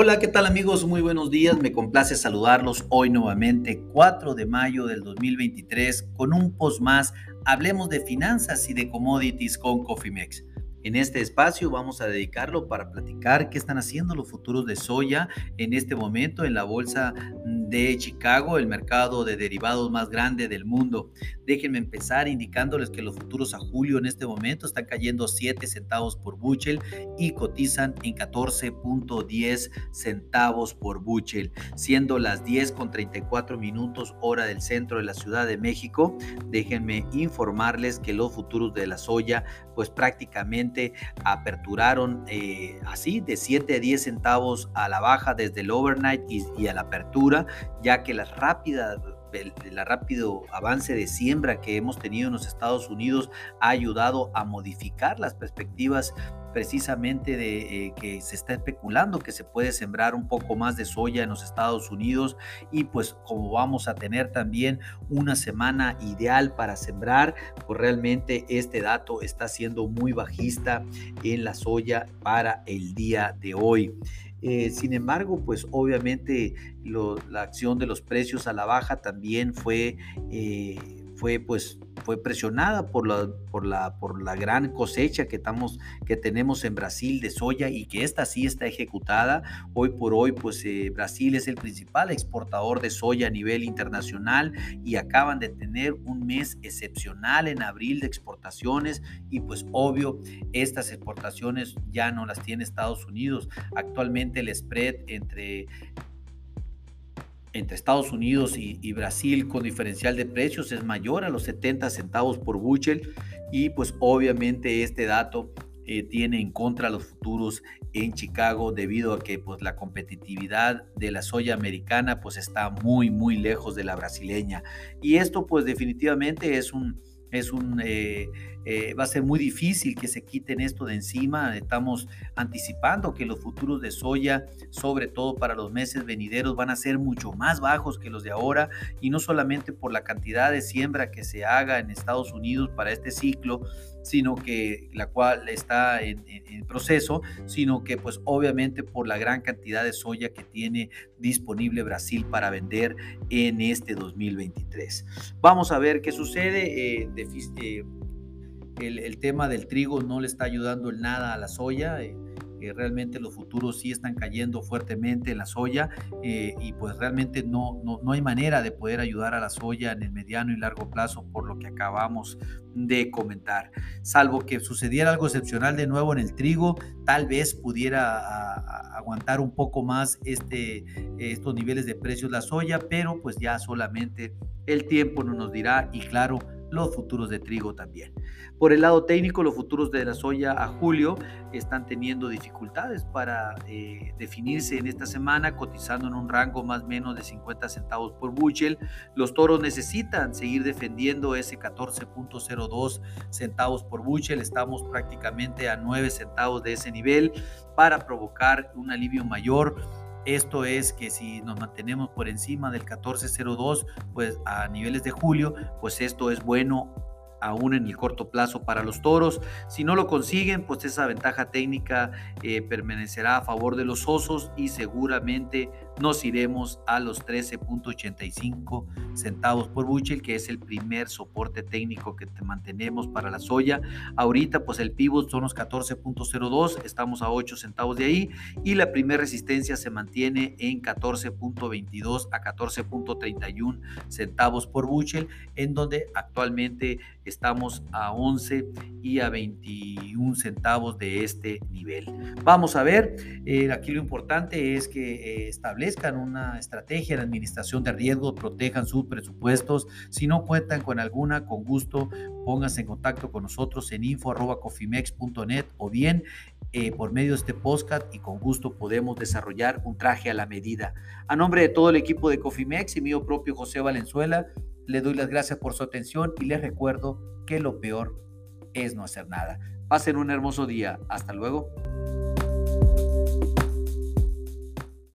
Hola, ¿qué tal amigos? Muy buenos días. Me complace saludarlos hoy nuevamente, 4 de mayo del 2023, con un post más. Hablemos de finanzas y de commodities con Cofimex. En este espacio vamos a dedicarlo para platicar qué están haciendo los futuros de soya en este momento en la bolsa de Chicago, el mercado de derivados más grande del mundo. Déjenme empezar indicándoles que los futuros a julio en este momento están cayendo 7 centavos por buchel y cotizan en 14.10 centavos por buchel, siendo las 10 con 34 minutos hora del centro de la Ciudad de México. Déjenme informarles que los futuros de la soya pues prácticamente aperturaron eh, así de 7 a 10 centavos a la baja desde el overnight y, y a la apertura ya que la rápida el, rápido avance de siembra que hemos tenido en los Estados Unidos ha ayudado a modificar las perspectivas precisamente de eh, que se está especulando que se puede sembrar un poco más de soya en los Estados Unidos y pues como vamos a tener también una semana ideal para sembrar, pues realmente este dato está siendo muy bajista en la soya para el día de hoy. Eh, sin embargo, pues obviamente la acción de los precios a la baja también fue, eh, fue pues fue presionada por la, por la, por la gran cosecha que, estamos, que tenemos en Brasil de soya y que esta sí está ejecutada. Hoy por hoy, pues eh, Brasil es el principal exportador de soya a nivel internacional y acaban de tener un mes excepcional en abril de exportaciones y pues obvio, estas exportaciones ya no las tiene Estados Unidos. Actualmente el spread entre entre Estados Unidos y, Brasil con diferencial de precios es mayor a los 70 centavos por bushel y pues obviamente este dato eh, tiene en contra los futuros en Chicago debido a que pues la competitividad de la soya americana pues está muy muy lejos de la brasileña. Y esto pues definitivamente es un es un, eh, eh, va a ser muy difícil que se quiten esto de encima. Estamos anticipando que los futuros de soya, sobre todo para los meses venideros, van a ser mucho más bajos que los de ahora y no solamente por la cantidad de siembra que se haga en Estados Unidos para este ciclo, sino que la cual está en, proceso, sino que pues obviamente por la gran cantidad de soya que tiene disponible Brasil para vender en este 2023. Vamos a ver qué sucede. Eh, eh, el, tema del trigo no le está ayudando en nada a la soya. Eh, realmente los futuros sí están cayendo fuertemente en la soya eh, y pues realmente no, no, no, hay manera de poder ayudar a la soya en el mediano y largo plazo por lo que acabamos de comentar. Salvo que sucediera algo excepcional de nuevo en el trigo, tal vez pudiera aguantar un poco más este, estos niveles de precios la soya, pero pues ya solamente el tiempo no nos dirá y claro, los futuros de trigo también. Por el lado técnico, los futuros de la soya a julio están teniendo dificultades para eh, definirse en esta semana, cotizando en un rango más o menos de 50 centavos por bushel. Los toros necesitan seguir defendiendo ese 14.02 centavos por bushel. Estamos prácticamente a 9 centavos de ese nivel para provocar un alivio mayor esto es que si nos mantenemos por encima del 1402, pues a niveles de julio, pues esto es bueno aún en el corto plazo para los toros. Si no lo consiguen, pues esa ventaja técnica eh, permanecerá a favor de los osos y seguramente nos iremos a los 13.85 centavos por buchel, que es el primer soporte técnico que te mantenemos para la soya. Ahorita, pues el pivot son los 14.02, estamos a 8 centavos de ahí y la primera resistencia se mantiene en 14.22 a 14.31 centavos por buchel, en donde actualmente estamos a 11 y a 21 centavos de este nivel. Vamos a ver, eh, aquí lo importante es que eh, una estrategia de administración de riesgos, protejan sus presupuestos. Si no cuentan con alguna, con gusto, pónganse en contacto con nosotros en info.cofimex.net o bien eh, por medio de este podcast y con gusto podemos desarrollar un traje a la medida. A nombre de todo el equipo de Cofimex y mío propio José Valenzuela, le doy las gracias por su atención y les recuerdo que lo peor es no hacer nada. Pasen un hermoso día. Hasta luego.